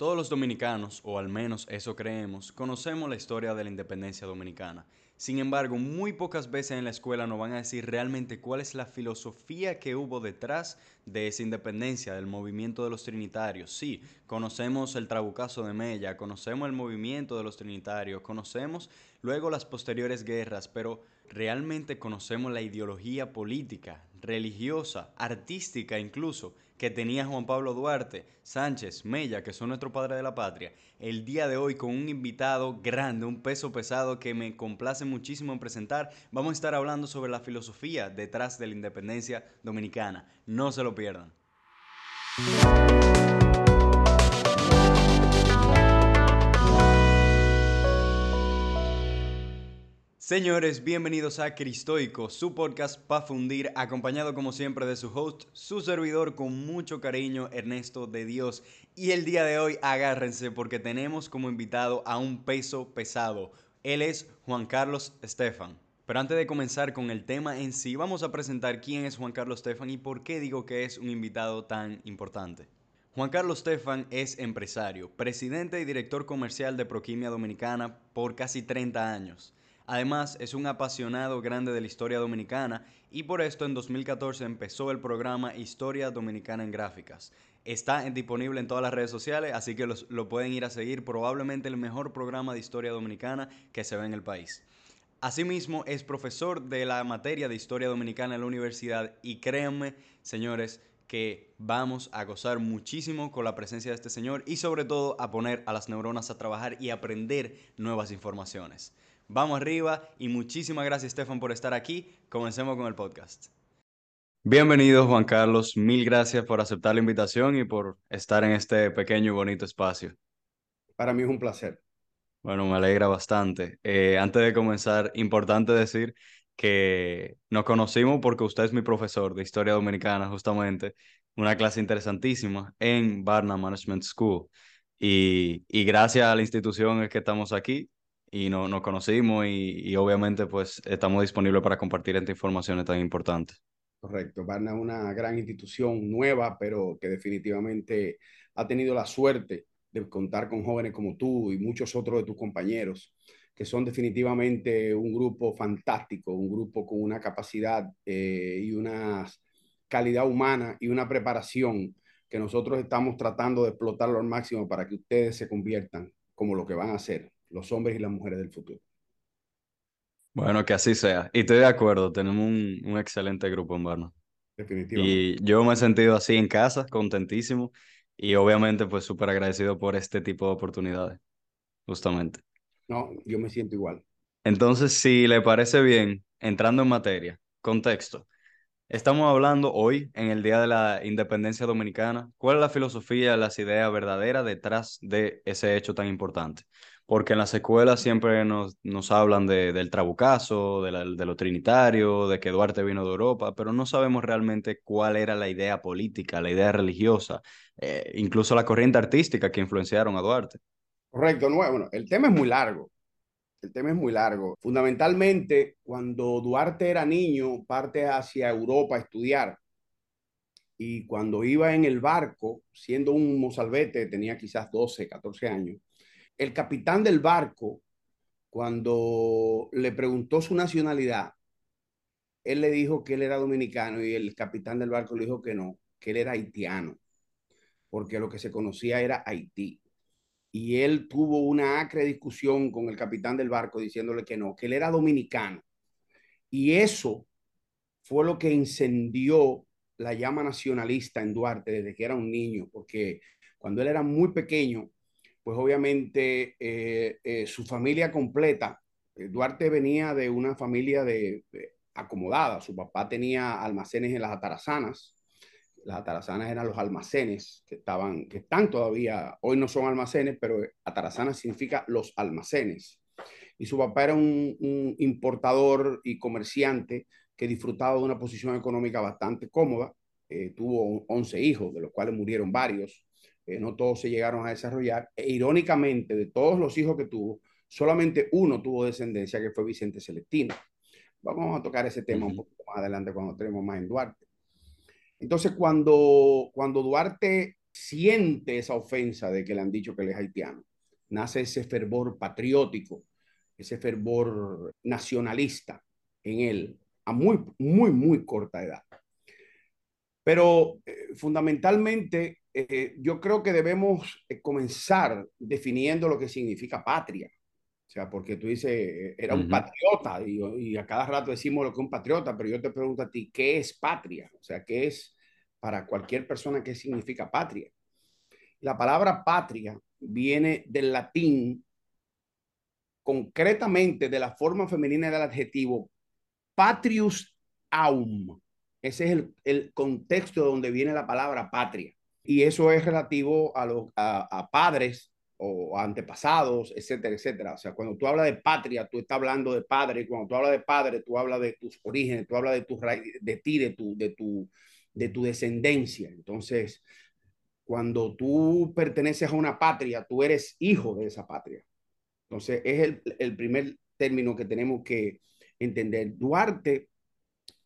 Todos los dominicanos, o al menos eso creemos, conocemos la historia de la independencia dominicana. Sin embargo, muy pocas veces en la escuela nos van a decir realmente cuál es la filosofía que hubo detrás de esa independencia, del movimiento de los trinitarios. Sí, conocemos el trabucazo de Mella, conocemos el movimiento de los trinitarios, conocemos luego las posteriores guerras, pero realmente conocemos la ideología política, religiosa, artística incluso, que tenía Juan Pablo Duarte, Sánchez, Mella, que son nuestro padre de la patria, el día de hoy con un invitado grande, un peso pesado que me complace muchísimo en presentar. Vamos a estar hablando sobre la filosofía detrás de la independencia dominicana. No se lo pierdan. Señores, bienvenidos a Cristoico, su podcast para fundir, acompañado como siempre de su host, su servidor con mucho cariño, Ernesto de Dios. Y el día de hoy agárrense porque tenemos como invitado a un peso pesado. Él es Juan Carlos Estefan. Pero antes de comenzar con el tema en sí, vamos a presentar quién es Juan Carlos Estefan y por qué digo que es un invitado tan importante. Juan Carlos Estefan es empresario, presidente y director comercial de Proquimia Dominicana por casi 30 años. Además, es un apasionado grande de la historia dominicana y por esto en 2014 empezó el programa Historia Dominicana en Gráficas. Está disponible en todas las redes sociales, así que lo pueden ir a seguir. Probablemente el mejor programa de historia dominicana que se ve en el país. Asimismo, es profesor de la materia de historia dominicana en la universidad y créanme, señores, que vamos a gozar muchísimo con la presencia de este señor y sobre todo a poner a las neuronas a trabajar y aprender nuevas informaciones. Vamos arriba y muchísimas gracias Stefan por estar aquí. Comencemos con el podcast. Bienvenido Juan Carlos, mil gracias por aceptar la invitación y por estar en este pequeño y bonito espacio. Para mí es un placer. Bueno, me alegra bastante. Eh, antes de comenzar, importante decir que nos conocimos porque usted es mi profesor de historia dominicana, justamente, una clase interesantísima en Barnum Management School. Y, y gracias a la institución es que estamos aquí y no, nos conocimos y, obviamente pues estamos disponibles para compartir esta información tan importante. Correcto, Barna es una gran institución nueva, pero que definitivamente ha tenido la suerte de contar con jóvenes como tú y muchos otros de tus compañeros, que son definitivamente un grupo fantástico, un grupo con una capacidad eh, y una calidad humana y una preparación que nosotros estamos tratando de explotarlo al máximo para que ustedes se conviertan como lo que van a ser, los hombres y las mujeres del futuro. Bueno, que así sea. Y estoy de acuerdo, tenemos un, un excelente grupo en Barna. Definitivamente. Y yo me he sentido así en casa, contentísimo, y obviamente pues súper agradecido por este tipo de oportunidades, justamente. No, yo me siento igual. Entonces, si le parece bien, entrando en materia, contexto. Estamos hablando hoy, en el Día de la Independencia Dominicana, cuál es la filosofía, las ideas verdaderas detrás de ese hecho tan importante porque en las escuelas siempre nos, nos hablan de, del trabucazo, de, de, lo trinitario, de que Duarte vino de Europa, pero no sabemos realmente cuál era la idea política, la idea religiosa, eh, incluso la corriente artística que influenciaron a Duarte. Correcto, bueno, el tema es muy largo. El tema es muy largo. Fundamentalmente, cuando Duarte era niño, parte hacia Europa a estudiar. Y cuando iba en el barco, siendo un mozalbete, tenía quizás 12, 14 años, el capitán del barco, cuando le preguntó su nacionalidad, él le dijo que él era dominicano y el capitán del barco le dijo que no, que él era haitiano, porque lo que se conocía era Haití. Y él tuvo una acre discusión con el capitán del barco diciéndole que no, que él era dominicano. Y eso fue lo que incendió la llama nacionalista en Duarte desde que era un niño, porque cuando él era muy pequeño, pues obviamente eh, eh, su familia completa, eh, Duarte venía de una familia de, acomodada, su papá tenía almacenes en las atarazanas, las atarazanas eran los almacenes que estaban, que están todavía, hoy no son almacenes, pero atarazanas significa los almacenes. Y su papá era un, importador y comerciante que disfrutaba de una posición económica bastante cómoda. tuvo 11 hijos, de los cuales murieron varios no todos se llegaron a desarrollar. E irónicamente, de todos los hijos que tuvo, solamente uno tuvo descendencia, que fue Vicente Celestino. Vamos a tocar ese tema un poco más adelante cuando tenemos más en Duarte. Entonces, cuando, cuando Duarte siente esa ofensa de que le han dicho que él es haitiano. Nace ese fervor patriótico, ese fervor nacionalista en él a muy, muy, muy corta edad. Pero eh, fundamentalmente eh, yo creo que debemos eh, comenzar definiendo lo que significa patria. O sea, porque tú dices, era un patriota y, y, a cada rato decimos lo que es un patriota, pero yo te pregunto a ti, ¿qué es patria? O sea, ¿qué es para cualquier persona qué significa patria? La palabra patria viene del latín, concretamente de la forma femenina del adjetivo patrius aum. Ese es el, el contexto donde viene la palabra patria. Y eso es relativo a, los, a, padres o antepasados, etcétera, etcétera. O sea, cuando tú hablas de patria, tú estás hablando de padre. Cuando tú hablas de padre, tú hablas de tus orígenes, tú hablas de, tu, de ti, de tu, de, tu, de tu descendencia. Entonces, cuando tú perteneces a una patria, tú eres hijo de esa patria. Entonces, es el, el primer término que tenemos que entender. Duarte,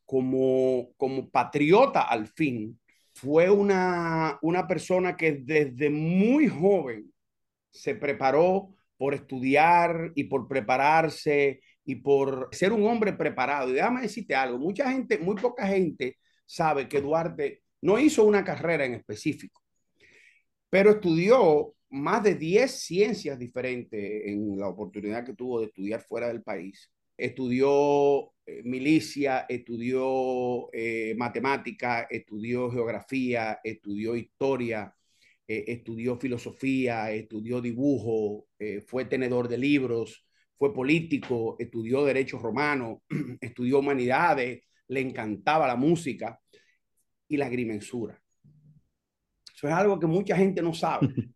como, como patriota al fin, fue una, una persona que desde muy joven se preparó por estudiar y por prepararse y por ser un hombre preparado. Y déjame decirte algo, mucha gente, muy poca gente sabe que Duarte no hizo una carrera en específico, pero estudió más de 10 ciencias diferentes en la oportunidad que tuvo de estudiar fuera del país estudió eh, milicia, estudió eh, matemática, estudió geografía, estudió historia, eh, estudió filosofía, estudió dibujo, fue tenedor de libros, fue político, estudió derechos romanos, estudió humanidades, le encantaba la música y la agrimensura. Eso es algo que mucha gente no sabe.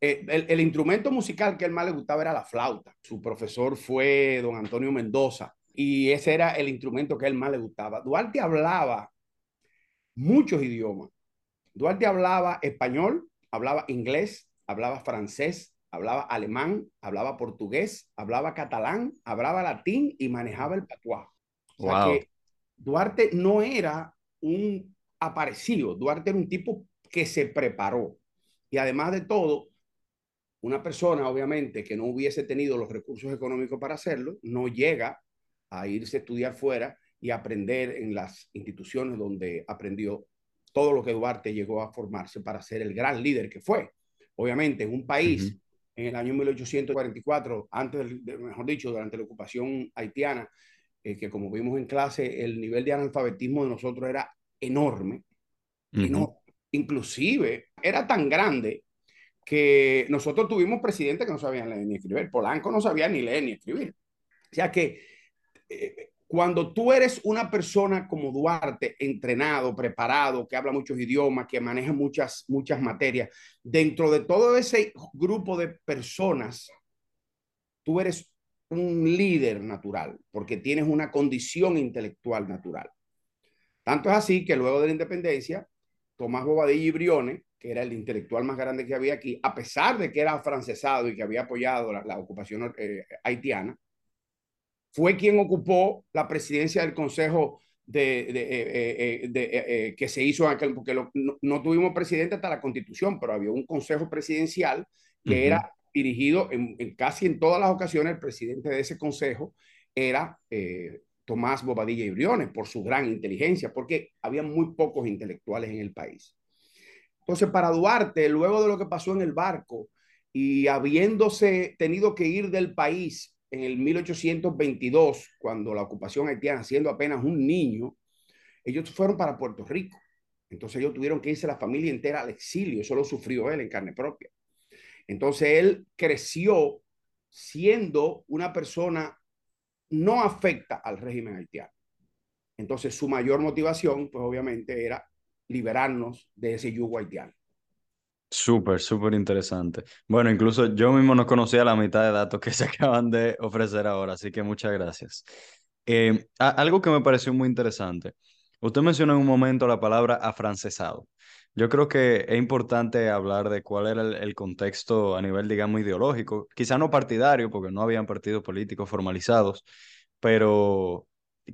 Eh, el, instrumento musical que él más le gustaba era la flauta. Su profesor fue don Antonio Mendoza y ese era el instrumento que él más le gustaba. Duarte hablaba muchos idiomas. Duarte hablaba español, hablaba inglés, hablaba francés, hablaba alemán, hablaba portugués, hablaba catalán, hablaba latín y manejaba el patuá. O sea que Duarte no era un aparecido, Duarte era un tipo que se preparó. Y además de todo, una persona, obviamente, que no hubiese tenido los recursos económicos para hacerlo, no llega a irse a estudiar fuera y aprender en las instituciones donde aprendió todo lo que Duarte llegó a formarse para ser el gran líder que fue. Obviamente, en un país, en el año 1844, antes, de, mejor dicho, durante la ocupación haitiana, eh, que como vimos en clase, el nivel de analfabetismo de nosotros era enorme, Inclusive, era tan grande que nosotros tuvimos presidentes que no sabían leer ni escribir. Polanco no sabía ni leer ni escribir. O sea que eh, cuando tú eres una persona como Duarte, entrenado, preparado, que habla muchos idiomas, que maneja muchas, muchas materias, dentro de todo ese grupo de personas, tú eres un líder natural, porque tienes una condición intelectual natural. Tanto es así que luego de la independencia, Tomás Bobadilla y Briones que era el intelectual más grande que había aquí, a pesar de que era francesado y que había apoyado la, ocupación eh, haitiana, fue quien ocupó la presidencia del Consejo de, eh, eh, que se hizo en aquel, porque no, tuvimos presidente hasta la constitución, pero había un consejo presidencial que era dirigido en, casi en todas las ocasiones, el presidente de ese consejo era Tomás Bobadilla y Briones, por su gran inteligencia, porque había muy pocos intelectuales en el país. Entonces, para Duarte, luego de lo que pasó en el barco y habiéndose tenido que ir del país en el 1822, cuando la ocupación haitiana, siendo apenas un niño, ellos fueron para Puerto Rico. Entonces ellos tuvieron que irse la familia entera al exilio, eso lo sufrió él en carne propia. Entonces él creció siendo una persona no afecta al régimen haitiano. Entonces su mayor motivación, pues obviamente era liberarnos de ese yugo haitiano. Súper, súper interesante. Bueno, incluso yo mismo no conocía la mitad de datos que se acaban de ofrecer ahora, así que muchas gracias. Eh, algo que me pareció muy interesante. Usted mencionó en un momento la palabra afrancesado. Yo creo que es importante hablar de cuál era el, contexto a nivel, digamos, ideológico, quizá no partidario, porque no habían partidos políticos formalizados, pero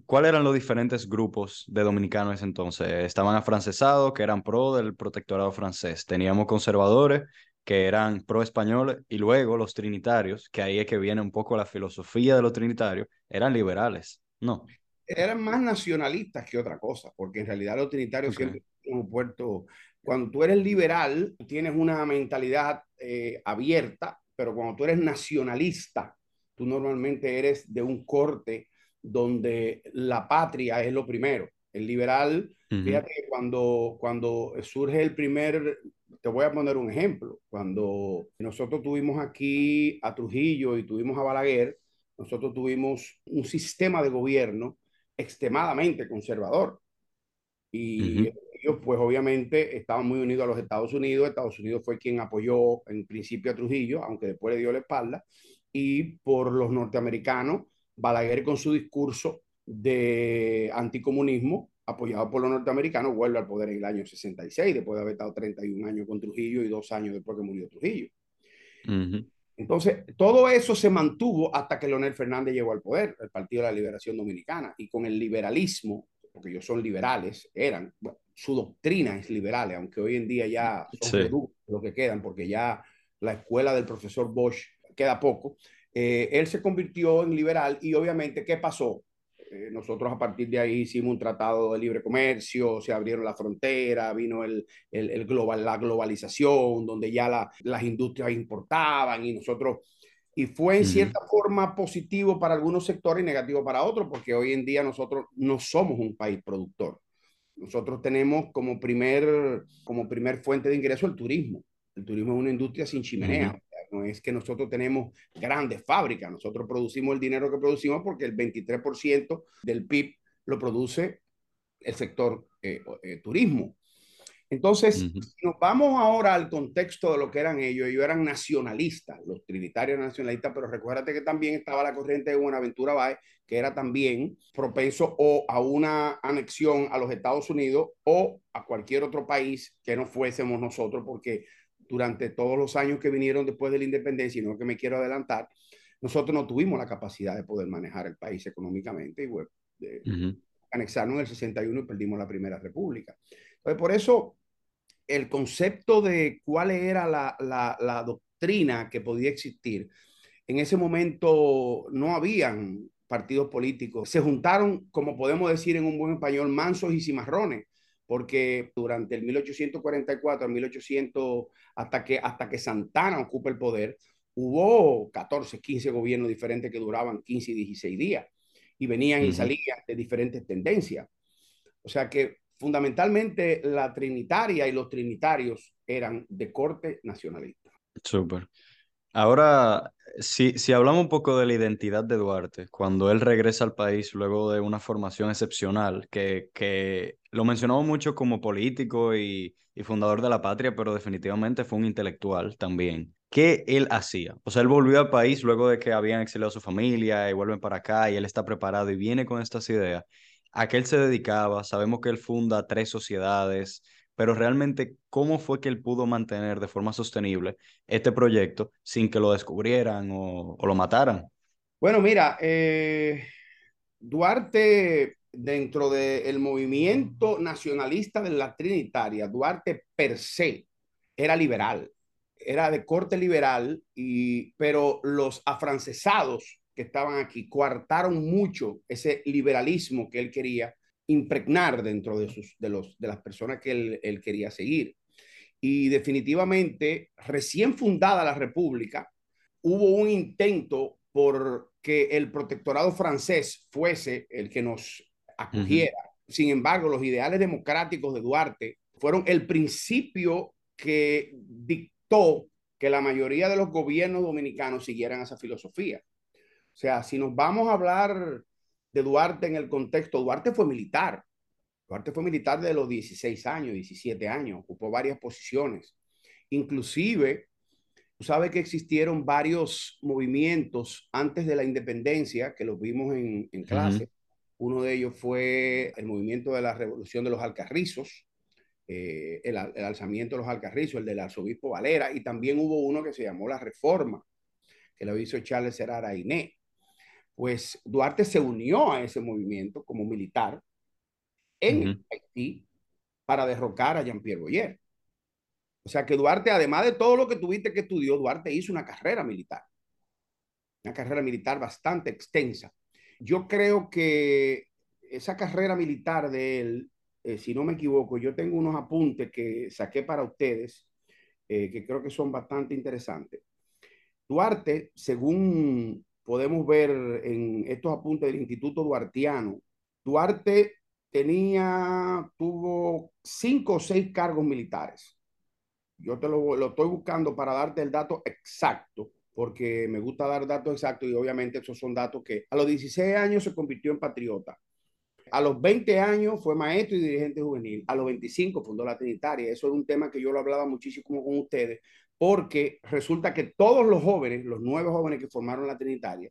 ¿cuáles eran los diferentes grupos de dominicanos entonces? Estaban afrancesados, que eran pro del protectorado francés. Teníamos conservadores, que eran pro españoles, y luego los trinitarios, que ahí es que viene un poco la filosofía de los trinitarios, eran liberales, ¿no? Eran más nacionalistas que otra cosa, porque en realidad los trinitarios siempre han puerto... Cuando tú eres liberal, tienes una mentalidad eh, abierta, pero cuando tú eres nacionalista, tú normalmente eres de un corte donde la patria es lo primero. El liberal, fíjate que cuando, cuando surge el primer, te voy a poner un ejemplo, cuando nosotros tuvimos aquí a Trujillo y tuvimos a Balaguer, nosotros tuvimos un sistema de gobierno extremadamente conservador. Y ellos, pues obviamente, estaban muy unidos a los Estados Unidos. Estados Unidos fue quien apoyó en principio a Trujillo, aunque después le dio la espalda. Y por los norteamericanos, Balaguer con su discurso de anticomunismo, apoyado por los norteamericanos, vuelve al poder en el año 66, después de haber estado 31 años con Trujillo y dos años después que murió Trujillo. Entonces, todo eso se mantuvo hasta que Leonel Fernández llegó al poder, el Partido de la Liberación Dominicana, y con el liberalismo, porque ellos son liberales, eran, su doctrina es liberal, aunque hoy en día ya son sí. lo que quedan, porque ya la escuela del profesor Bosch queda poco, eh, él se convirtió en liberal y obviamente, ¿qué pasó? Eh, nosotros a partir de ahí hicimos un tratado de libre comercio, se abrieron las fronteras, vino el, el, el global, la globalización, donde ya la, las industrias importaban y nosotros, y fue en cierta forma positivo para algunos sectores y negativo para otros, porque hoy en día nosotros no somos un país productor. Nosotros tenemos como primer, como primer fuente de ingreso el turismo. El turismo es una industria sin chimenea. No es que nosotros tenemos grandes fábricas, nosotros producimos el dinero que producimos porque el 23% del PIB lo produce el sector eh, eh, turismo. Entonces, si nos vamos ahora al contexto de lo que eran ellos, ellos eran nacionalistas, los trinitarios nacionalistas, pero recuérdate que también estaba la corriente de Buenaventura Báez, que era también propenso o a una anexión a los Estados Unidos o a cualquier otro país que no fuésemos nosotros, porque durante todos los años que vinieron después de la independencia, y no que me quiero adelantar, nosotros no tuvimos la capacidad de poder manejar el país económicamente y bueno, de, anexarnos en el 61 y perdimos la primera república. Entonces, por eso el concepto de cuál era la, la, la doctrina que podía existir, en ese momento no habían partidos políticos. Se juntaron, como podemos decir en un buen español, mansos y cimarrones porque durante el 1844 1800, hasta que, hasta que Santana ocupa el poder, hubo 14, 15 gobiernos diferentes que duraban 15 y 16 días y venían y salían de diferentes tendencias. O sea que fundamentalmente la trinitaria y los trinitarios eran de corte nacionalista. Súper. Ahora, si, si hablamos un poco de la identidad de Duarte, cuando él regresa al país luego de una formación excepcional, que, que lo mencionamos mucho como político y, y fundador de la patria, pero definitivamente fue un intelectual también. ¿Qué él hacía? O sea, él volvió al país luego de que habían exiliado a su familia y vuelven para acá y él está preparado y viene con estas ideas. ¿A qué él se dedicaba? Sabemos que él funda tres sociedades, pero realmente cómo fue que él pudo mantener de forma sostenible este proyecto sin que lo descubrieran o, lo mataran. Bueno, mira, eh, Duarte, dentro del movimiento nacionalista de la Trinitaria, Duarte per se era liberal, era de corte liberal, y, pero los afrancesados que estaban aquí coartaron mucho ese liberalismo que él quería impregnar dentro de, sus, de, los, de las personas que él, él quería seguir. Y definitivamente, recién fundada la República, hubo un intento por que el protectorado francés fuese el que nos acogiera. Uh -huh. Sin embargo, los ideales democráticos de Duarte fueron el principio que dictó que la mayoría de los gobiernos dominicanos siguieran esa filosofía. O sea, si nos vamos a hablar de Duarte en el contexto, Duarte fue militar. Duarte fue militar de los 16 años, 17 años, ocupó varias posiciones. Inclusive, tú sabes que existieron varios movimientos antes de la independencia, que los vimos en, en clase. Uh -huh. Uno de ellos fue el movimiento de la revolución de los alcarrizos, eh, el, el, alzamiento de los alcarrizos, el del arzobispo Valera, y también hubo uno que se llamó la reforma, que lo hizo Charles Serrara Iné pues Duarte se unió a ese movimiento como militar en Haití para derrocar a Jean-Pierre Boyer. O sea que Duarte, además de todo lo que tuviste que estudió, Duarte hizo una carrera militar. Una carrera militar bastante extensa. Yo creo que esa carrera militar de él, eh, si no me equivoco, yo tengo unos apuntes que saqué para ustedes, eh, que creo que son bastante interesantes. Duarte, según podemos ver en estos apuntes del Instituto Duartiano, Duarte tenía, tuvo cinco o seis cargos militares. Yo te lo, lo, estoy buscando para darte el dato exacto, porque me gusta dar datos exactos y obviamente esos son datos que a los 16 años se convirtió en patriota. A los 20 años fue maestro y dirigente juvenil. A los 25 fundó la Trinitaria. Eso es un tema que yo lo hablaba muchísimo con ustedes, porque resulta que todos los jóvenes, los nueve jóvenes que formaron la Trinitaria,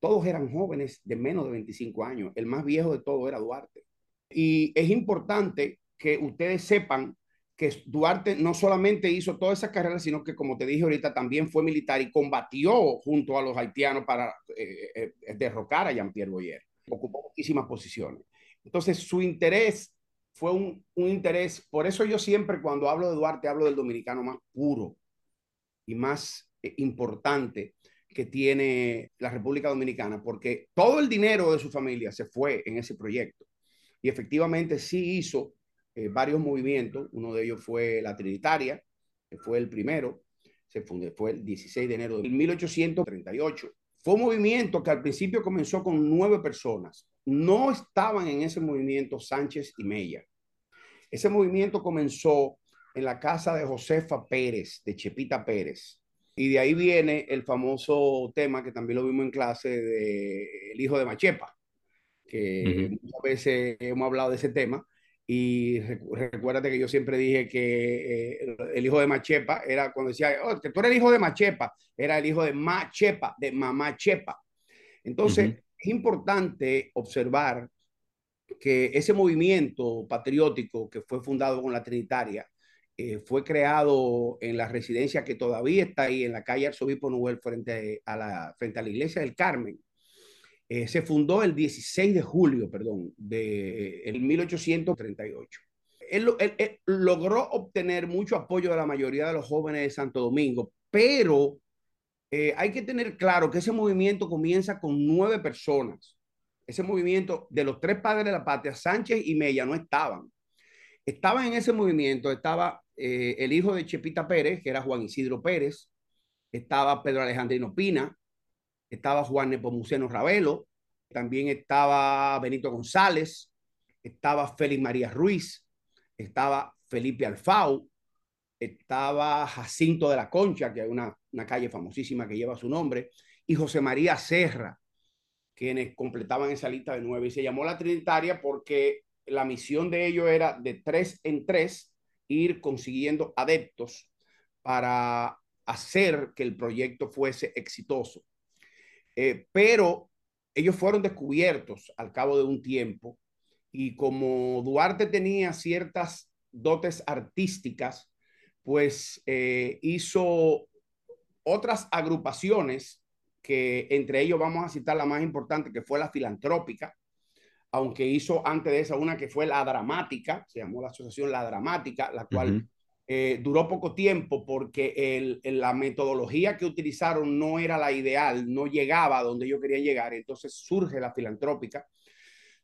todos eran jóvenes de menos de 25 años. El más viejo de todos era Duarte. Y es importante que ustedes sepan que Duarte no solamente hizo toda esa carrera, sino que, como te dije ahorita, también fue militar y combatió junto a los haitianos para eh, eh, derrocar a Jean-Pierre Boyer ocupó muchísimas posiciones. Entonces, su interés fue un, un, interés, por eso yo siempre cuando hablo de Duarte hablo del dominicano más puro y más eh, importante que tiene la República Dominicana, porque todo el dinero de su familia se fue en ese proyecto. Y efectivamente sí hizo eh, varios movimientos, uno de ellos fue la Trinitaria, que fue el primero, se fundó, fue el 16 de enero de 1838 fue un movimiento que al principio comenzó con nueve personas. No estaban en ese movimiento Sánchez y Mella. Ese movimiento comenzó en la casa de Josefa Pérez, de Chepita Pérez. Y de ahí viene el famoso tema que también lo vimos en clase de El hijo de Machepa, que muchas veces hemos hablado de ese tema. Y recuérdate que yo siempre dije que eh, el hijo de Machepa era cuando decía, oh, que tú eres el hijo de Machepa, era el hijo de Machepa, de mamá Chepa. Entonces, es importante observar que ese movimiento patriótico que fue fundado con la Trinitaria eh, fue creado en la residencia que todavía está ahí, en la calle Arzobispo Nubel, frente a la, frente a la iglesia del Carmen eh, se fundó el 16 de julio, perdón, de el 1838. Él, logró obtener mucho apoyo de la mayoría de los jóvenes de Santo Domingo, pero eh, hay que tener claro que ese movimiento comienza con nueve personas. Ese movimiento de los tres padres de la patria, Sánchez y Mella, no estaban. Estaban en ese movimiento, estaba eh, el hijo de Chepita Pérez, que era Juan Isidro Pérez, estaba Pedro Alejandrino Pina, estaba Juan Nepomuceno Ravelo, también estaba Benito González, estaba Félix María Ruiz, estaba Felipe Alfau, estaba Jacinto de la Concha, que hay una, una calle famosísima que lleva su nombre, y José María Serra, quienes completaban esa lista de nueve. Y se llamó la Trinitaria porque la misión de ellos era de tres en tres ir consiguiendo adeptos para hacer que el proyecto fuese exitoso. Eh, pero ellos fueron descubiertos al cabo de un tiempo y como Duarte tenía ciertas dotes artísticas, pues eh, hizo otras agrupaciones que entre ellos vamos a citar la más importante, que fue la filantrópica, aunque hizo antes de esa una que fue la dramática, se llamó la asociación La Dramática, la cual eh, duró poco tiempo porque el, la metodología que utilizaron no era la ideal, no llegaba a donde yo quería llegar. Entonces surge la filantrópica,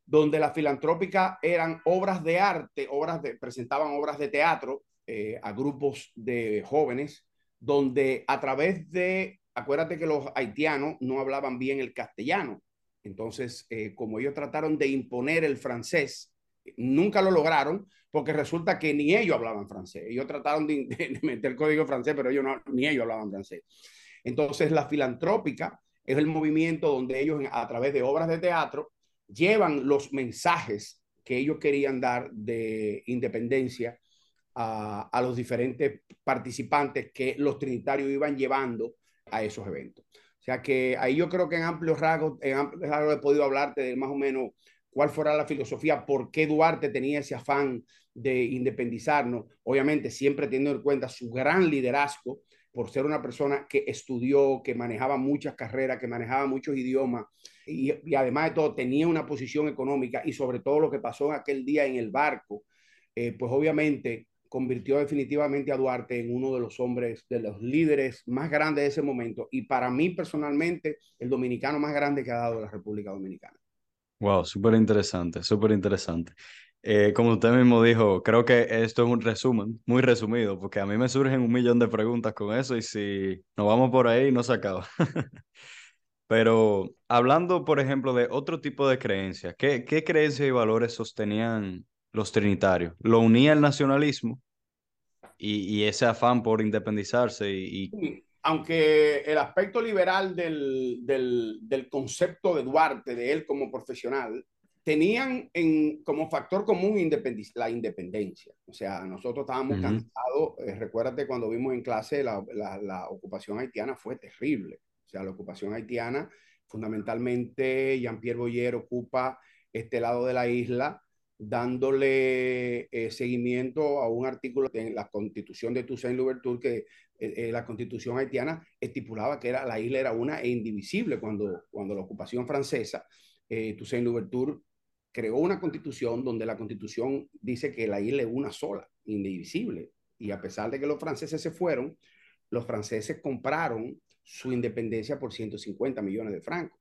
donde la filantrópica eran obras de arte, obras de, presentaban obras de teatro eh, a grupos de jóvenes, donde a través de, acuérdate que los haitianos no hablaban bien el castellano. Entonces, eh, como ellos trataron de imponer el francés, nunca lo lograron, porque resulta que ni ellos hablaban francés. Ellos trataron de, de meter código francés, pero ellos no, ni ellos hablaban francés. Entonces, la filantrópica es el movimiento donde ellos, a través de obras de teatro, llevan los mensajes que ellos querían dar de independencia a, a los diferentes participantes que los trinitarios iban llevando a esos eventos. O sea que ahí yo creo que en amplios rasgos, en amplios rasgos he podido hablarte de más o menos cuál fuera la filosofía, por qué Duarte tenía ese afán de independizarnos, obviamente siempre teniendo en cuenta su gran liderazgo, por ser una persona que estudió, que manejaba muchas carreras, que manejaba muchos idiomas y, y además de todo tenía una posición económica y sobre todo lo que pasó aquel día en el barco, eh, pues obviamente convirtió definitivamente a Duarte en uno de los hombres, de los líderes más grandes de ese momento y para mí personalmente el dominicano más grande que ha dado la República Dominicana. Wow, súper interesante, súper interesante. Eh, como usted mismo dijo, creo que esto es un resumen, muy resumido, porque a mí me surgen un millón de preguntas con eso y si nos vamos por ahí no se acaba. Pero hablando, por ejemplo, de otro tipo de creencias, ¿qué, qué creencias y valores sostenían los trinitarios. Lo unía el nacionalismo y, y ese afán por independizarse. Y, y... Aunque el aspecto liberal del, del, del, concepto de Duarte, de él como profesional, tenían en, como factor común independiz la independencia. O sea, nosotros estábamos uh -huh. cansados. Eh, recuérdate cuando vimos en clase la, la, la ocupación haitiana fue terrible. O sea, la ocupación haitiana, fundamentalmente, Jean-Pierre Boyer ocupa este lado de la isla dándole eh, seguimiento a un artículo en la constitución de Toussaint Louverture que eh, eh, la constitución haitiana estipulaba que era, la isla era una e indivisible cuando, cuando la ocupación francesa, Toussaint Louverture creó una constitución donde la constitución dice que la isla es una sola, indivisible. Y a pesar de que los franceses se fueron, los franceses compraron su independencia por 150 millones de francos.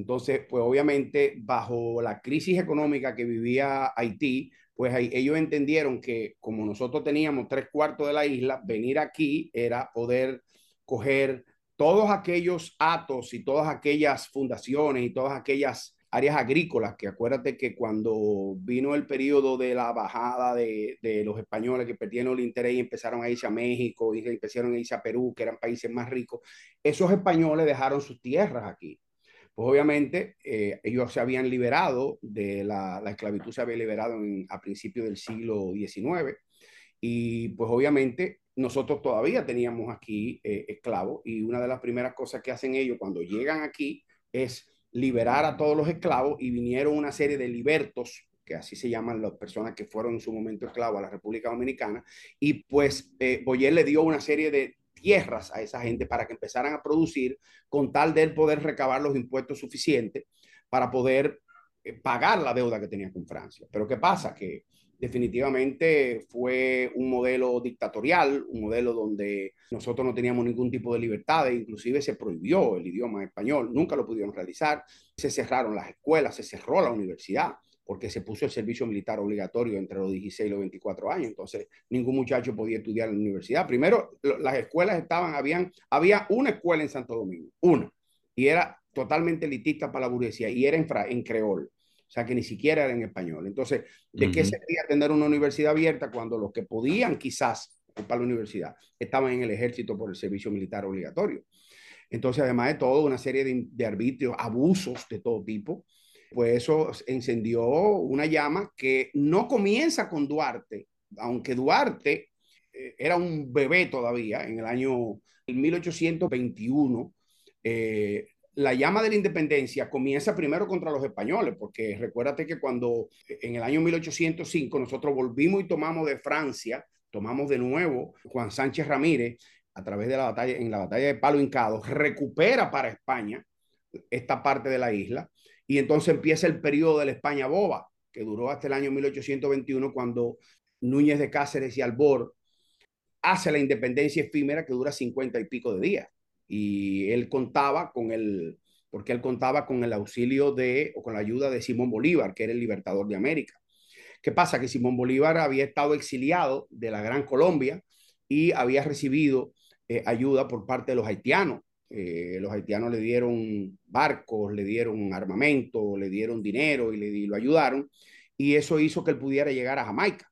Entonces, pues obviamente bajo la crisis económica que vivía Haití, pues ahí, ellos entendieron que como nosotros teníamos tres cuartos de la isla, venir aquí era poder coger todos aquellos atos y todas aquellas fundaciones y todas aquellas áreas agrícolas, que acuérdate que cuando vino el periodo de la bajada de, de los españoles que perdieron el interés y empezaron a irse a México y empezaron a irse a Perú, que eran países más ricos, esos españoles dejaron sus tierras aquí obviamente eh, ellos se habían liberado de la, la esclavitud, se había liberado a principios del siglo XIX y pues obviamente nosotros todavía teníamos aquí eh, esclavos y una de las primeras cosas que hacen ellos cuando llegan aquí es liberar a todos los esclavos y vinieron una serie de libertos que así se llaman las personas que fueron en su momento esclavos a la República Dominicana, y pues eh, Boyer le dio una serie de, tierras a esa gente para que empezaran a producir con tal de poder recabar los impuestos suficientes para poder eh, pagar la deuda que tenía con Francia. Pero ¿qué pasa? Que definitivamente fue un modelo dictatorial, un modelo donde nosotros no teníamos ningún tipo de libertad, inclusive se prohibió el idioma español, nunca lo pudieron realizar, se cerraron las escuelas, se cerró la universidad porque se puso el servicio militar obligatorio entre los 16 y los 24 años, entonces ningún muchacho podía estudiar en la universidad. Primero, las escuelas estaban, habían, había una escuela en Santo Domingo, una, y era totalmente elitista para la burguesía, y era en, en creol, o sea que ni siquiera era en español. Entonces, ¿de uh -huh. qué servía tener una universidad abierta cuando los que podían quizás ocupar la universidad estaban en el ejército por el servicio militar obligatorio? Entonces, además de todo, una serie de, de arbitrios, abusos de todo tipo, pues eso encendió una llama que no comienza con Duarte, aunque Duarte eh, era un bebé todavía en el año 1821. Eh, la llama de la independencia comienza primero contra los españoles, porque recuérdate que cuando en el año 1805 nosotros volvimos y tomamos de Francia, tomamos de nuevo Juan Sánchez Ramírez a través de la batalla, en la batalla de Palo Hincado, recupera para España esta parte de la isla y entonces empieza el periodo de la España boba, que duró hasta el año 1821, cuando Núñez de Cáceres y Albor hace la independencia efímera que dura 50 y pico de días. Y él contaba con el, porque él contaba con el auxilio de, o con la ayuda de Simón Bolívar, que era el libertador de América. ¿Qué pasa? Que Simón Bolívar había estado exiliado de la Gran Colombia y había recibido eh, ayuda por parte de los haitianos. Eh, los haitianos le dieron barcos, le dieron armamento, le dieron dinero y, le, y lo ayudaron. Y eso hizo que él pudiera llegar a Jamaica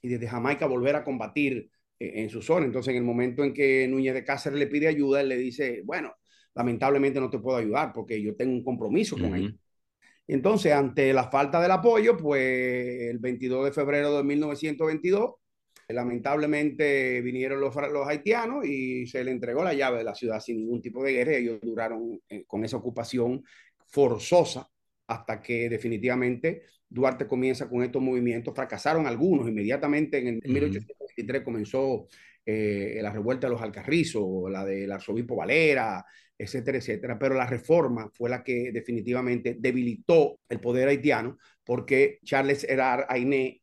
y desde Jamaica volver a combatir eh, en su zona. Entonces, en el momento en que Núñez de Cáceres le pide ayuda, él le dice, bueno, lamentablemente no te puedo ayudar porque yo tengo un compromiso con uh -huh. él. Entonces, ante la falta del apoyo, pues el 22 de febrero de 1922, Lamentablemente vinieron los, los, haitianos y se le entregó la llave de la ciudad sin ningún tipo de guerra. Ellos duraron eh, con esa ocupación forzosa hasta que definitivamente Duarte comienza con estos movimientos. Fracasaron algunos inmediatamente. En, el, uh -huh. 1823 comenzó eh, la revuelta de los Alcarrizos, la del arzobispo Valera, etcétera, etcétera. Pero la reforma fue la que definitivamente debilitó el poder haitiano porque Charles Herard Ainé,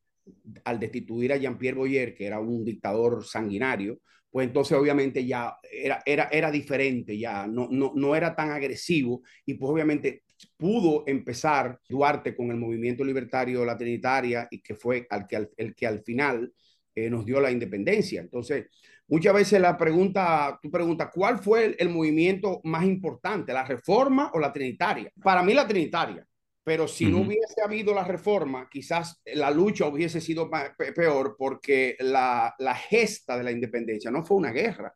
al destituir a Jean-Pierre Boyer, que era un dictador sanguinario, pues entonces obviamente ya era, era, era diferente, ya no, no, no era tan agresivo y pues obviamente pudo empezar Duarte con el movimiento libertario la Trinitaria y que fue al que al, el que al final eh, nos dio la independencia. Entonces, muchas veces la pregunta, tú preguntas, ¿cuál fue el, el, movimiento más importante, la reforma o la Trinitaria? Para mí la Trinitaria. Pero si uh -huh. no hubiese habido la reforma, quizás la lucha hubiese sido peor porque la, la, gesta de la independencia no fue una guerra.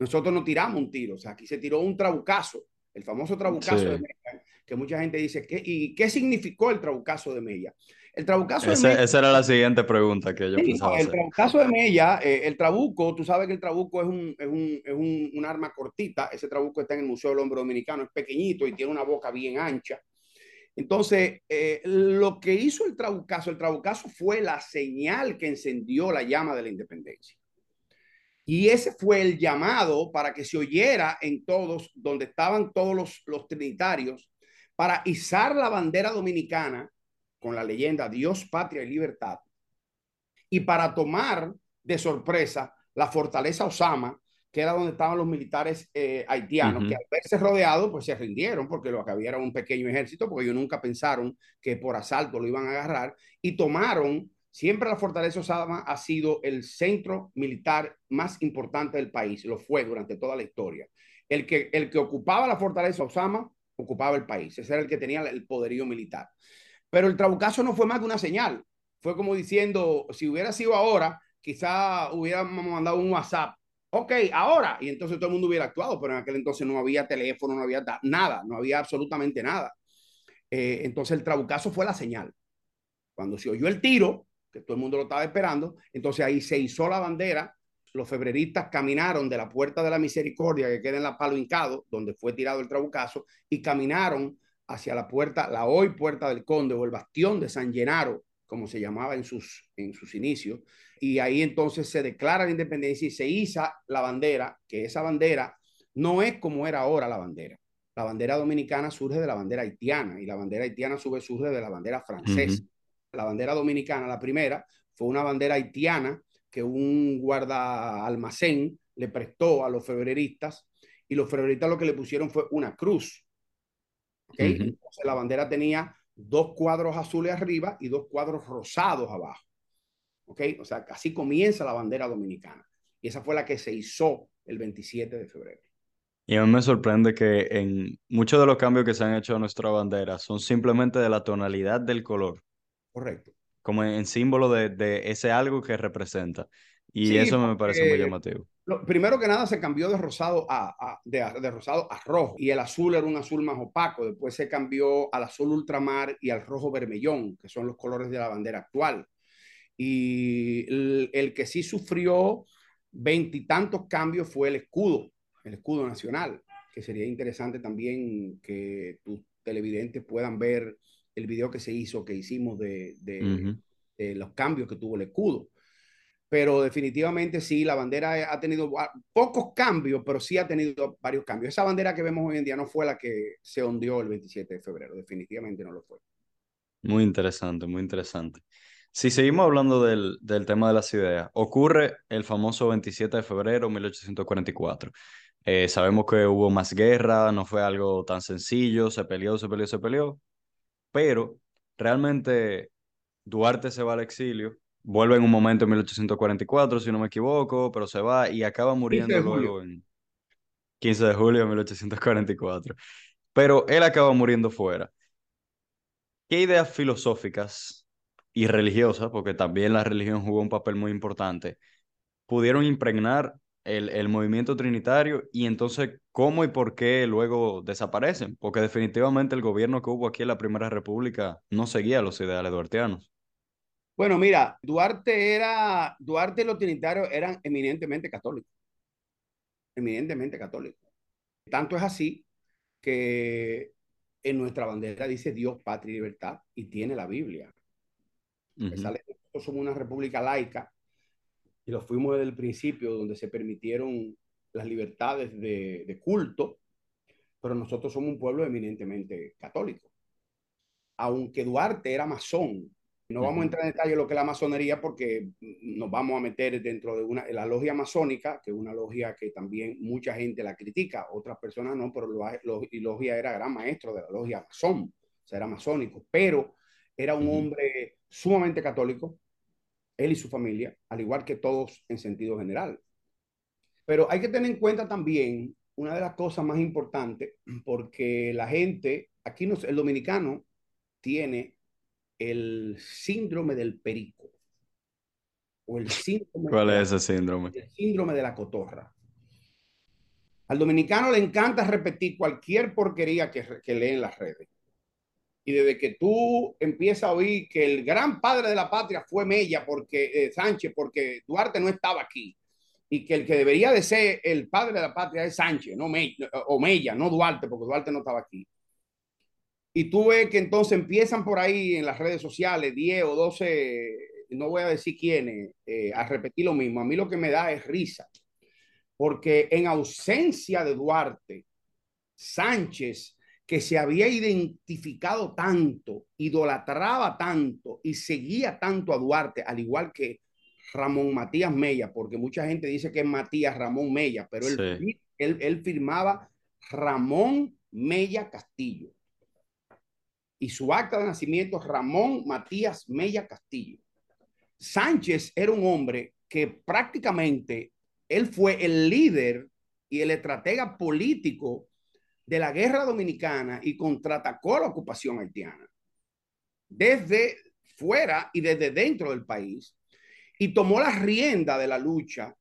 Nosotros no tiramos un tiro, o sea, aquí se tiró un trabucazo, el famoso trabucazo sí. de Mella, que mucha gente dice, ¿qué, ¿y qué significó el trabucazo de Mella? El trabucazo Ese, de Mella, Esa era la siguiente pregunta que yo sí, pensaba El hacer. trabucazo de Mella, eh, el trabuco, tú sabes que el trabuco es, un, es, un, es un, un arma cortita, ese trabuco está en el Museo del Hombre Dominicano, es pequeñito y tiene una boca bien ancha entonces, eh, lo que hizo el Trabucazo, el Trabucazo fue la señal que encendió la llama de la independencia. Y ese fue el llamado para que se oyera en todos, donde estaban todos los, los trinitarios, para izar la bandera dominicana con la leyenda Dios, patria y libertad, y para tomar de sorpresa la fortaleza Osama, que era donde estaban los militares eh, haitianos, uh -huh. que al verse rodeados, pues se rindieron, porque lo que había era un pequeño ejército, porque ellos nunca pensaron que por asalto lo iban a agarrar, y tomaron, siempre la fortaleza Osama ha sido el centro militar más importante del país, lo fue durante toda la historia. El que, el que ocupaba la fortaleza Osama, ocupaba el país, ese era el que tenía el poderío militar. Pero el trabucazo no fue más que una señal, fue como diciendo, si hubiera sido ahora, quizá hubiéramos mandado un WhatsApp ok, ahora, y entonces todo el mundo hubiera actuado, pero en aquel entonces no había teléfono, no había nada, no había absolutamente nada. Eh, entonces el trabucazo fue la señal. Cuando se oyó el tiro, que todo el mundo lo estaba esperando, entonces ahí se hizo la bandera, los febreristas caminaron de la puerta de la misericordia que queda en la Palo Hincado, donde fue tirado el trabucazo, y caminaron hacia la puerta, la hoy puerta del Conde o el bastión de San Llenaro, como se llamaba en sus, en sus inicios, y ahí entonces se declara la independencia y se iza la bandera, que esa bandera no es como era ahora la bandera. La bandera dominicana surge de la bandera haitiana y la bandera haitiana sube surge de la bandera francesa. Uh -huh. La bandera dominicana, la primera, fue una bandera haitiana que un guarda almacén le prestó a los febreristas y los febreristas lo que le pusieron fue una cruz. ¿okay? Uh -huh. Entonces la bandera tenía dos cuadros azules arriba y dos cuadros rosados abajo. ¿Ok? O sea, así comienza la bandera dominicana. Y esa fue la que se hizo el 27 de febrero. Y a mí me sorprende que en muchos de los cambios que se han hecho a nuestra bandera son simplemente de la tonalidad del color. Correcto. Como en símbolo de, de ese algo que representa. Y sí, eso me parece muy llamativo. Lo, primero que nada se cambió de rosado a, a de, de, rosado a rojo y el azul era un azul más opaco. Después se cambió al azul ultramar y al rojo vermellón, que son los colores de la bandera actual. Y el, el que sí sufrió veintitantos cambios fue el escudo, el escudo nacional, que sería interesante también que tus televidentes puedan ver el video que se hizo, que hicimos de, de, uh -huh. de los cambios que tuvo el escudo pero definitivamente sí, la bandera ha tenido pocos cambios, pero sí ha tenido varios cambios. Esa bandera que vemos hoy en día no fue la que se ondeó el 27 de febrero, definitivamente no lo fue. Muy interesante, muy interesante. Si seguimos hablando del, del tema de las ideas, ocurre el famoso 27 de febrero de 1844. Eh, sabemos que hubo más guerra, no fue algo tan sencillo, se peleó, se peleó, se peleó, pero realmente Duarte se va al exilio vuelve en un momento en 1844, si no me equivoco, pero se va y acaba muriendo luego en 15 de julio de 1844. Pero él acaba muriendo fuera. ¿Qué ideas filosóficas y religiosas, porque también la religión jugó un papel muy importante, pudieron impregnar el, el movimiento trinitario y entonces cómo y por qué luego desaparecen? Porque definitivamente el gobierno que hubo aquí en la Primera República no seguía los ideales duartianos. Bueno, mira, Duarte era, Duarte y los trinitarios eran eminentemente católicos. Eminentemente católicos. Tanto es así que en nuestra bandera dice Dios, patria y libertad y tiene la Biblia. Uh -huh. Nosotros somos una república laica y lo fuimos desde el principio, donde se permitieron las libertades de, de culto, pero nosotros somos un pueblo eminentemente católico. Aunque Duarte era masón, no vamos a entrar en detalle lo que es la masonería porque nos vamos a meter dentro de una, la logia masónica, que es una logia que también mucha gente la critica, otras personas no, pero la logia era gran maestro de la logia masón, o sea, era masónico, pero era un hombre sumamente católico, él y su familia, al igual que todos en sentido general. Pero hay que tener en cuenta también una de las cosas más importantes, porque la gente, aquí no, el dominicano tiene el síndrome del perico. O el síndrome ¿Cuál es ese síndrome? El síndrome de la cotorra. Al dominicano le encanta repetir cualquier porquería que, que lee en las redes. Y desde que tú empiezas a oír que el gran padre de la patria fue Mella, porque eh, Sánchez, porque Duarte no estaba aquí, y que el que debería de ser el padre de la patria es Sánchez, no Mella, o Mella, no Duarte, porque Duarte no estaba aquí. Y tú ves que entonces empiezan por ahí en las redes sociales 10 o 12, no voy a decir quiénes, eh, a repetir lo mismo. A mí lo que me da es risa, porque en ausencia de Duarte, Sánchez, que se había identificado tanto, idolatraba tanto y seguía tanto a Duarte, al igual que Ramón Matías Mella, porque mucha gente dice que es Matías Ramón Mella, pero él, él, él firmaba Ramón Mella Castillo y su acta de nacimiento Ramón Matías Mella Castillo. Sánchez era un hombre que prácticamente él fue el líder y el estratega político de la guerra dominicana y contraatacó la ocupación haitiana desde fuera y desde dentro del país y tomó la rienda de la lucha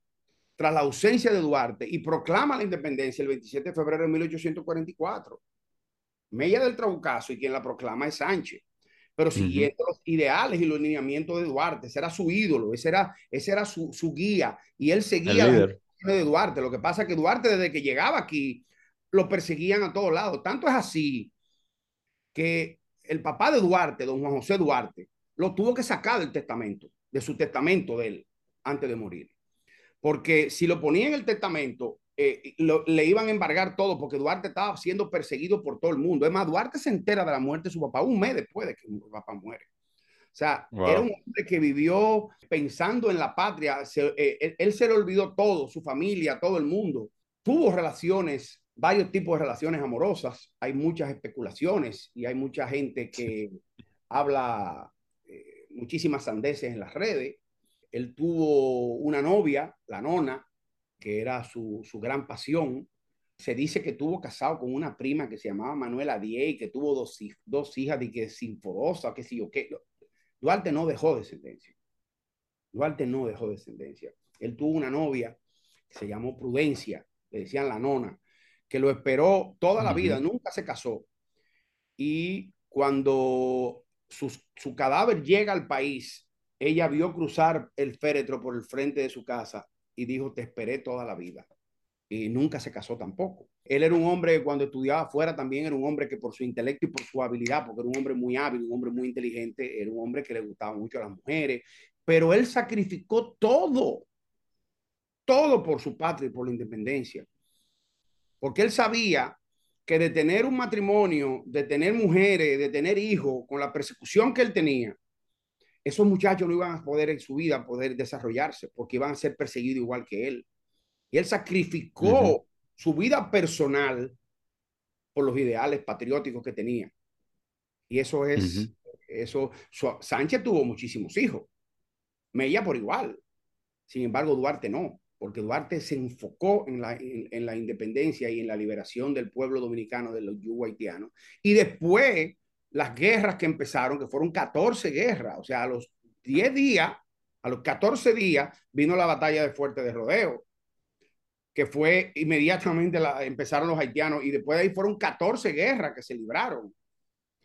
tras la ausencia de Duarte y proclama la independencia el 27 de febrero de 1844. Mella del Trabucazo y quien la proclama es Sánchez, pero siguiendo los ideales y los lineamientos de Duarte, ese era su ídolo, ese era, ese era su, su guía y él seguía de Duarte. Lo que pasa es que Duarte desde que llegaba aquí lo perseguían a todos lados. Tanto es así que el papá de Duarte, don Juan José Duarte, lo tuvo que sacar del testamento, de su testamento de él, antes de morir. Porque si lo ponía en el testamento, eh, le iban a embargar todo porque Duarte estaba siendo perseguido por todo el mundo. Es más, Duarte se entera de la muerte de su papá un mes después de que su papá muere. O sea, era un hombre que vivió pensando en la patria. Eh, él, se le olvidó todo, su familia, todo el mundo. Tuvo relaciones, varios tipos de relaciones amorosas. Hay muchas especulaciones y hay mucha gente que habla eh, muchísimas sandeces en las redes. Él tuvo una novia, la nona, que era su, su, gran pasión. Se dice que tuvo casado con una prima que se llamaba Manuela Die y que tuvo dos, dos hijas de que sinforosa, que sé yo qué. Duarte no dejó descendencia. Duarte no dejó descendencia. Él tuvo una novia que se llamó Prudencia, le decían la nona, que lo esperó toda la vida, nunca se casó. Y cuando su, su cadáver llega al país, ella vio cruzar el féretro por el frente de su casa y dijo, te esperé toda la vida. Y nunca se casó tampoco. Él era un hombre que cuando estudiaba afuera también era un hombre que por su intelecto y por su habilidad, porque era un hombre muy hábil, un hombre muy inteligente, era un hombre que le gustaba mucho a las mujeres, pero él sacrificó todo, todo por su patria y por la independencia. Porque él sabía que de tener un matrimonio, de tener mujeres, de tener hijos, con la persecución que él tenía, esos muchachos no iban a poder en su vida poder desarrollarse porque iban a ser perseguidos igual que él. Y él sacrificó su vida personal por los ideales patrióticos que tenía. Y eso es, eso, Sánchez tuvo muchísimos hijos, Mella por igual. Sin embargo, Duarte no, porque Duarte se enfocó en la, en, la independencia y en la liberación del pueblo dominicano de los yugo haitianos. Y después las guerras que empezaron, que fueron 14 guerras, o sea, a los 10 días, a los 14 días, vino la batalla de Fuerte de Rodeo, que fue inmediatamente la, empezaron los haitianos y después de ahí fueron 14 guerras que se libraron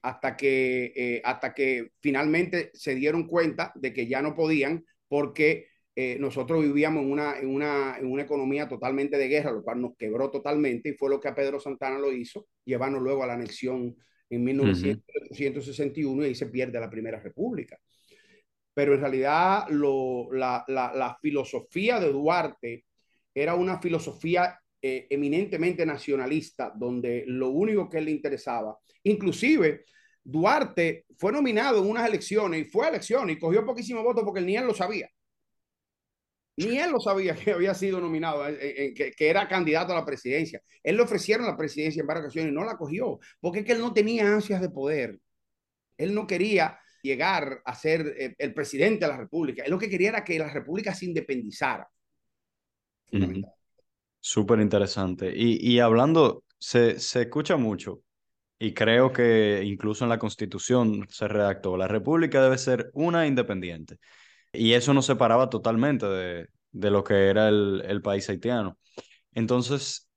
hasta que, eh, hasta que finalmente se dieron cuenta de que ya no podían porque eh, nosotros vivíamos en una, en, una, en una economía totalmente de guerra, lo cual nos quebró totalmente y fue lo que a Pedro Santana lo hizo, llevarnos luego a la anexión en 1961 y ahí se pierde la Primera República. pero en realidad lo, la, la, la, filosofía de Duarte era una filosofía eh, eminentemente nacionalista, donde lo único que le interesaba, inclusive Duarte fue nominado en unas elecciones y fue a elecciones y cogió poquísimo voto porque ni él lo sabía. Ni él lo sabía que había sido nominado, eh, eh, que, que, era candidato a la presidencia. Él le ofrecieron la presidencia en varias ocasiones y no la cogió, porque es que él no tenía ansias de poder. Él no quería llegar a ser eh, el presidente de la República. Él lo que quería era que la República se independizara. -huh. Súper interesante. Y, y hablando, se, se escucha mucho y creo que incluso en la Constitución se redactó, la República debe ser una independiente. Y eso nos separaba totalmente de, de lo que era el, el, país haitiano. Entonces,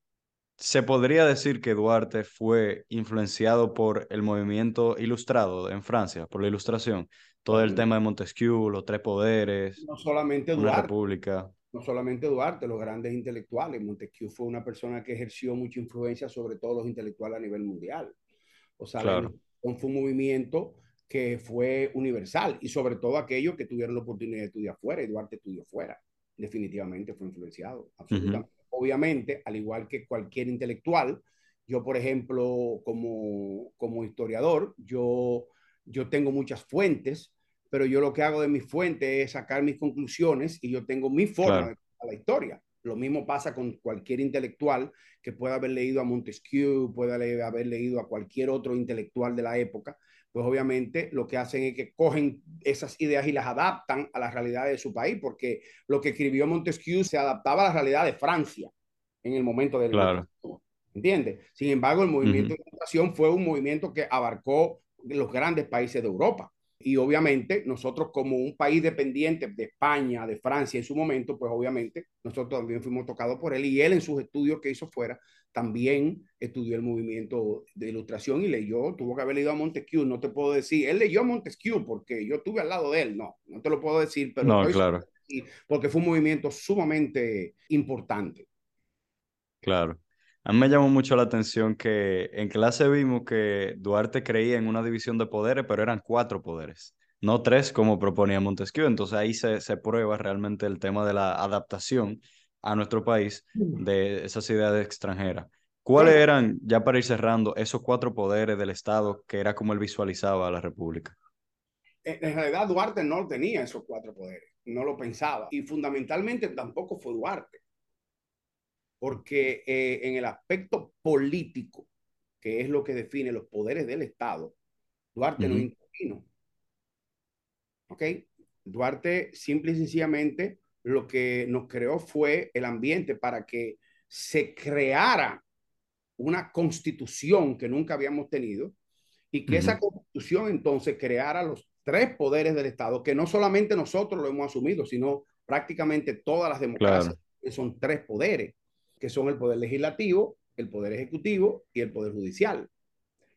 se podría decir que Duarte fue influenciado por el movimiento ilustrado en Francia, por la ilustración. Todo el tema de Montesquieu, los tres poderes, no solamente una Duarte, república. No solamente Duarte, los grandes intelectuales. Montesquieu fue una persona que ejerció mucha influencia sobre todos los intelectuales a nivel mundial. O sea, Claro. fue un movimiento que fue universal y sobre todo aquellos que tuvieron la oportunidad de estudiar fuera y Duarte estudió fuera. Definitivamente fue influenciado, absolutamente. Obviamente, al igual que cualquier intelectual, yo, por ejemplo, como, como historiador, yo, yo tengo muchas fuentes, pero yo lo que hago de mis fuentes es sacar mis conclusiones y yo tengo mi forma Claro. de contar la historia. Lo mismo pasa con cualquier intelectual que pueda haber leído a Montesquieu, pueda le- haber leído a cualquier otro intelectual de la época, pues obviamente lo que hacen es que cogen esas ideas y las adaptan a las realidades de su país, porque lo que escribió Montesquieu se adaptaba a la realidad de Francia en el momento de la Claro. Ilustración, ¿Entiendes? Sin embargo, el movimiento Ujú. de ilustración fue un movimiento que abarcó los grandes países de Europa. Y obviamente nosotros como un país dependiente de España, de Francia en su momento, pues obviamente nosotros también fuimos tocados por él y él en sus estudios que hizo fuera también estudió el movimiento de ilustración y leyó, tuvo que haber leído a Montesquieu, no te puedo decir, él leyó a Montesquieu porque yo estuve al lado de él, no, no te lo puedo decir, pero No, claro, porque fue un movimiento sumamente importante. claro. A mí me llamó mucho la atención que en clase vimos que Duarte creía en una división de poderes, pero eran cuatro poderes, no tres como proponía Montesquieu. Entonces ahí se, se prueba realmente el tema de la adaptación a nuestro país de esas ideas extranjeras. ¿Cuáles eran, ya para ir cerrando, esos cuatro poderes del Estado que era como él visualizaba a la República? en realidad Duarte no tenía esos cuatro poderes, no lo pensaba y fundamentalmente tampoco fue Duarte. porque eh, en el aspecto político, que es lo que define los poderes del Estado, Duarte no Ujú. intervino. ¿Ok? Duarte simple y sencillamente lo que nos creó fue el ambiente para que se creara una constitución que nunca habíamos tenido y que esa constitución entonces creara los tres poderes del Estado, que no solamente nosotros lo hemos asumido, sino prácticamente todas las democracias Claro, que son tres poderes, que son el poder legislativo, el poder ejecutivo y el poder judicial.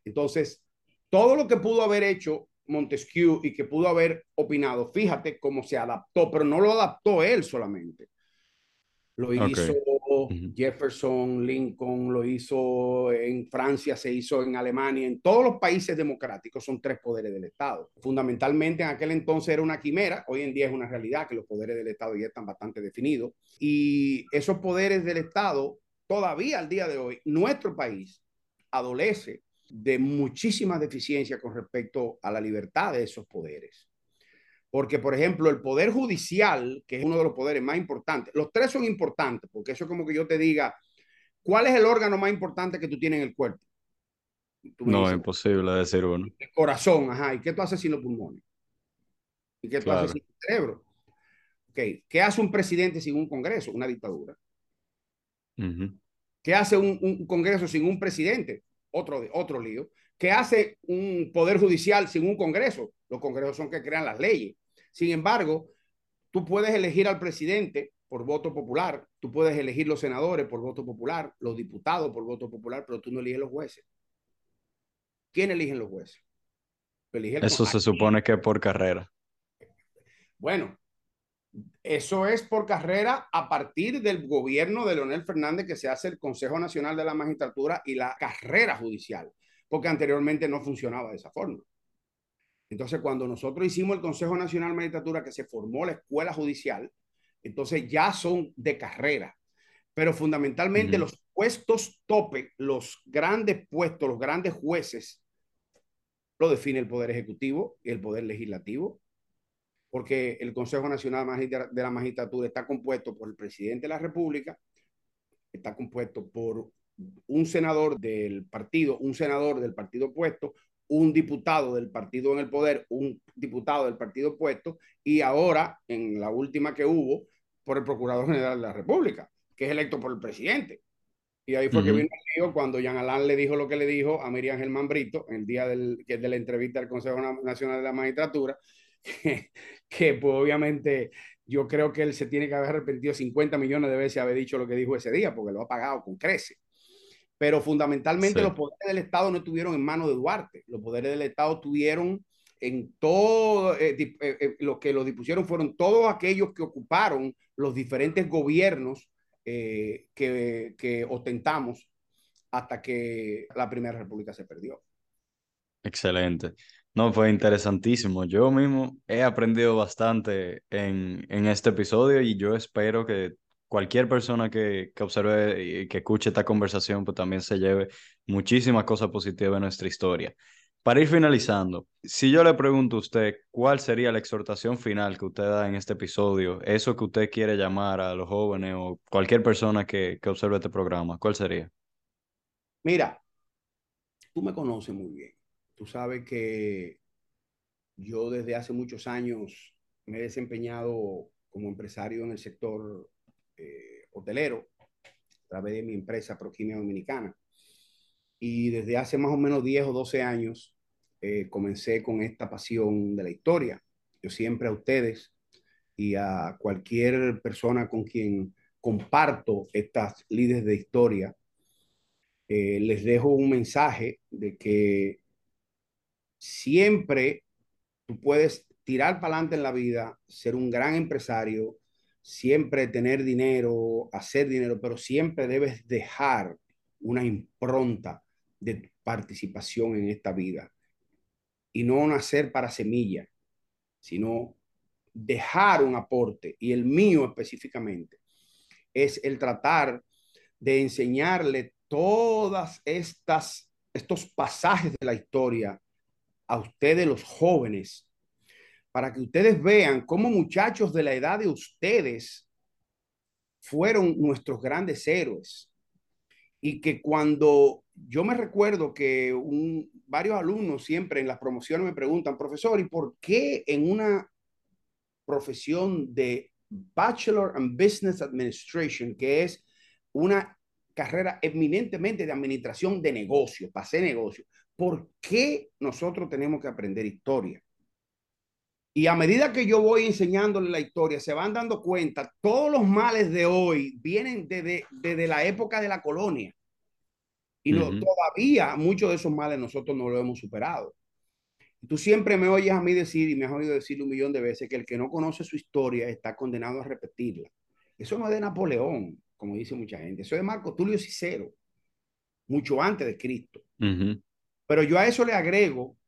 Entonces, todo lo que pudo haber hecho Montesquieu y que pudo haber opinado, fíjate cómo se adaptó, pero no lo adaptó él solamente. Lo hizo. Jefferson, Lincoln, lo hizo en Francia, se hizo en Alemania, en todos los países democráticos son tres poderes del Estado. Fundamentalmente en aquel entonces era una quimera, hoy en día es una realidad que los poderes del Estado ya están bastante definidos y esos poderes del Estado todavía al día de hoy, nuestro país adolece de muchísimas deficiencias con respecto a la libertad de esos poderes. Porque, por ejemplo, el poder judicial, que es uno de los poderes más importantes, los tres son importantes, porque eso es como que yo te diga, ¿cuál es el órgano más importante que tú tienes en el cuerpo? No, dices, imposible decir uno. el corazón, ajá, ¿y qué tú haces sin los pulmones? ¿Y qué tú haces sin el cerebro? Okay. ¿Qué hace un presidente sin un congreso? Una dictadura. ¿Qué hace un, un congreso sin un presidente? Otro, otro lío. ¿Qué hace un poder judicial sin un congreso? Los congresos son que crean las leyes. Sin embargo, tú puedes elegir al presidente por voto popular, tú puedes elegir los senadores por voto popular, los diputados por voto popular, pero tú no eliges los jueces. ¿Quién eligen los jueces? Elige el Eso se supone que por carrera. Bueno, eso es por carrera a partir del gobierno de Leonel Fernández que se hace el Consejo Nacional de la Magistratura y la carrera judicial, porque anteriormente no funcionaba de esa forma. Entonces, cuando nosotros hicimos el Consejo Nacional de Magistratura, que se formó la Escuela Judicial, entonces ya son de carrera. Pero fundamentalmente uh -huh. los puestos tope, los grandes puestos, los grandes jueces, lo define el Poder Ejecutivo y el Poder Legislativo, porque el Consejo Nacional de la Magistratura está compuesto por el presidente de la República, está compuesto por un senador del partido, un senador del partido opuesto, un diputado del partido en el poder, un diputado del partido opuesto, y ahora, en la última que hubo, por el Procurador General de la República, que es electo por el presidente. Y ahí fue uh -huh. que vino el lío cuando Jean Alain le dijo lo que le dijo a Miriam Germán Brito, el día del, que es de la entrevista al Consejo Nacional de la Magistratura, que, que pues obviamente yo creo que él se tiene que haber arrepentido 50 millones de veces haber dicho lo que dijo ese día, porque lo ha pagado con crece. Pero fundamentalmente sí. los poderes del Estado no estuvieron en manos de Duarte, los poderes del Estado tuvieron en todo, eh, eh, eh, lo que lo dispusieron fueron todos aquellos que ocuparon los diferentes gobiernos eh, que, que ostentamos hasta que la Primera República se perdió. Excelente. No, fue interesantísimo. Yo mismo he aprendido bastante en, en este episodio y yo espero que cualquier persona que, que, observe y que escuche esta conversación pues también se lleve muchísimas cosas positivas de nuestra historia. Para ir finalizando, si yo le pregunto a usted cuál sería la exhortación final que usted da en este episodio, eso que usted quiere llamar a los jóvenes o cualquier persona que, que observe este programa, ¿cuál sería? Mira, tú me conoces muy bien. Tú sabes que yo desde hace muchos años me he desempeñado como empresario en el sector eh, hotelero a través de mi empresa Proquimia Dominicana. Y desde hace más o menos 10 o 12 años eh, comencé con esta pasión de la historia. Yo siempre a ustedes y a cualquier persona con quien comparto estas líderes de historia, eh, les dejo un mensaje de que siempre tú puedes tirar para adelante en la vida, ser un gran empresario, siempre tener dinero, hacer dinero, pero siempre debes dejar una impronta de participación en esta vida. Y no nacer para semilla, sino dejar un aporte. Y el mío específicamente es el tratar de enseñarle todas estas estos pasajes de la historia a ustedes los jóvenes para que ustedes vean cómo muchachos de la edad de ustedes fueron nuestros grandes héroes. Y que cuando yo me recuerdo que varios alumnos siempre en las promociones me preguntan, profesor, ¿y por qué en una profesión de Bachelor and Business Administration, que es una carrera eminentemente de administración de negocios, pasé negocio, ¿por qué nosotros tenemos que aprender historia? Y a medida que yo voy enseñándole la historia, se van dando cuenta, todos los males de hoy vienen desde, desde la época de la colonia. Y no, uh -huh. todavía muchos de esos males nosotros no lo hemos superado. Tú siempre me oyes a mí decir, y me has oído decir un millón de veces, que el que no conoce su historia está condenado a repetirla. Eso no es de Napoleón, como dice mucha gente. Eso es de Marco Tulio Cicero, mucho antes de Cristo. Uh -huh. Pero yo a eso le agrego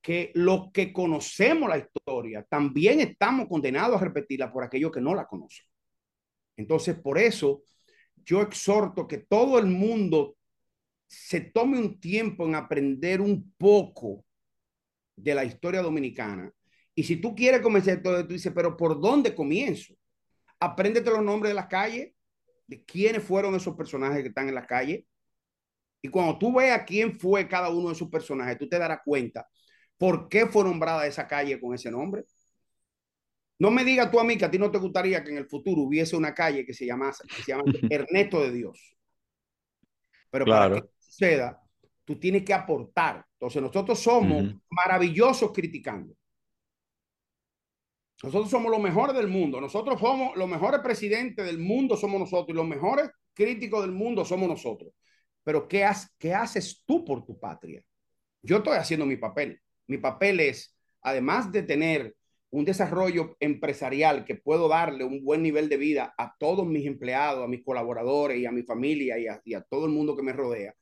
que los que conocemos la historia también estamos condenados a repetirla por aquellos que no la conocen. Entonces, por eso yo exhorto que todo el mundo se tome un tiempo en aprender un poco de la historia dominicana. Y si tú quieres comenzar todo, tú dices, pero ¿por dónde comienzo? Apréndete los nombres de las calles, de quiénes fueron esos personajes que están en la calle. Y cuando tú veas quién fue cada uno de esos personajes, tú te darás cuenta por qué fue nombrada esa calle con ese nombre. No me digas tú a mí que a ti no te gustaría que en el futuro hubiese una calle que se llamase, que se llama Ernesto de Dios. Pero claro. para que suceda, tú tienes que aportar. Entonces nosotros somos uh -huh. maravillosos criticando. Nosotros somos los mejores del mundo. Nosotros somos los mejores presidentes del mundo, somos nosotros. Y los mejores críticos del mundo somos nosotros. Pero ¿qué, ha ¿qué haces tú por tu patria? Yo estoy haciendo mi papel. Mi papel es, además de tener un desarrollo empresarial que puedo darle un buen nivel de vida a todos mis empleados, a mis colaboradores y a mi familia y a, y a todo el mundo que me rodea,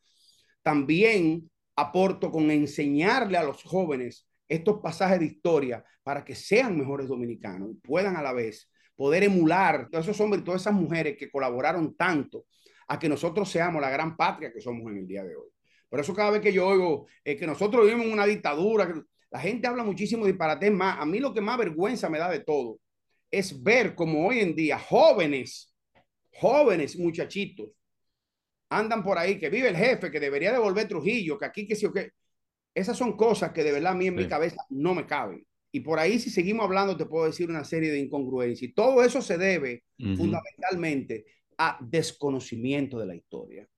también aporto con enseñarle a los jóvenes estos pasajes de historia para que sean mejores dominicanos y puedan a la vez poder emular todos esos hombres y todas esas mujeres que colaboraron tanto a que nosotros seamos la gran patria que somos en el día de hoy. Por eso cada vez que yo oigo eh, que nosotros vivimos en una dictadura, la gente habla muchísimo de disparate más. A mí lo que más vergüenza me da de todo es ver como hoy en día jóvenes, jóvenes muchachitos, andan por ahí, que vive el jefe, que debería devolver Trujillo, que aquí, que sí o qué. Esas son cosas que de verdad a mí en mi cabeza no me caben. Y por ahí, si seguimos hablando, te puedo decir una serie de incongruencias. Y todo eso se debe fundamentalmente a desconocimiento de la historia.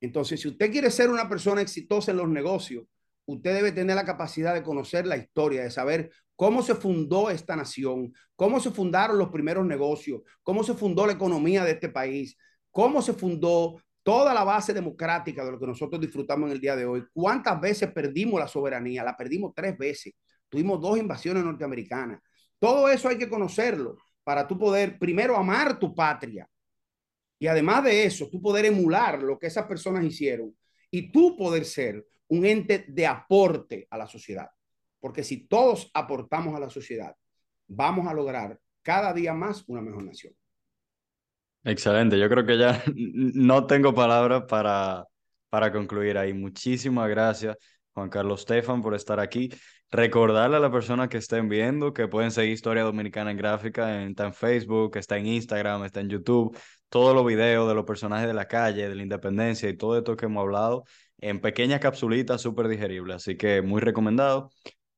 Entonces, si usted quiere ser una persona exitosa en los negocios, usted debe tener la capacidad de conocer la historia, de saber cómo se fundó esta nación, cómo se fundaron los primeros negocios, cómo se fundó la economía de este país, cómo se fundó toda la base democrática de lo que nosotros disfrutamos en el día de hoy. ¿Cuántas veces perdimos la soberanía? La perdimos tres veces. Tuvimos dos invasiones norteamericanas. Todo eso hay que conocerlo para tú poder primero amar tu patria y además de eso, tú poder emular lo que esas personas hicieron y tú poder ser un ente de aporte a la sociedad. Porque si todos aportamos a la sociedad, vamos a lograr cada día más una mejor nación. Excelente, yo creo que ya no tengo palabras para, para concluir ahí. Muchísimas gracias, Juan Carlos Stefan, por estar aquí. Recordarle a las personas que estén viendo que pueden seguir Historia Dominicana en Gráfica, está en Facebook, está en Instagram, está en YouTube, todos los videos de los personajes de la calle, de la independencia y todo esto que hemos hablado en pequeñas capsulitas súper digeribles. Así que muy recomendado.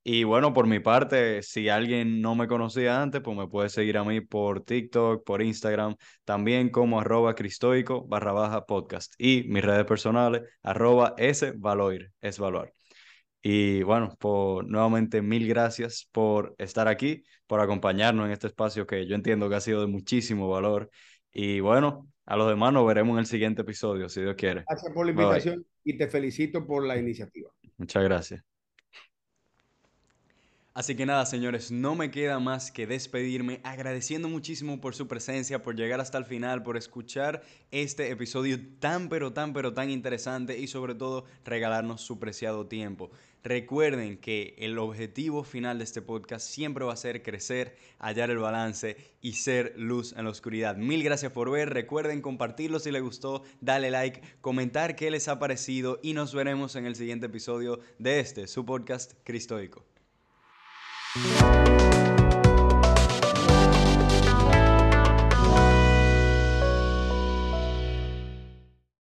Y bueno, por mi parte, si alguien no me conocía antes, pues me puede seguir a mí por TikTok, por Instagram, también como arroba cristoico barra baja podcast. Y mis redes personales, arroba es valoir, es valor. Y bueno, por, nuevamente mil gracias por estar aquí, por acompañarnos en este espacio que yo entiendo que ha sido de muchísimo valor. Y bueno, a los demás nos veremos en el siguiente episodio, si Dios quiere. Gracias por la invitación y te felicito por la iniciativa. Muchas gracias. Así que nada, señores, no me queda más que despedirme agradeciendo muchísimo por su presencia, por llegar hasta el final, por escuchar este episodio tan pero tan pero tan interesante y sobre todo regalarnos su preciado tiempo. Recuerden que el objetivo final de este podcast siempre va a ser crecer, hallar el balance y ser luz en la oscuridad. Mil gracias por ver, recuerden compartirlo si les gustó, dale like, comentar qué les ha parecido y nos veremos en el siguiente episodio de este, su podcast Cristoico. Thank you.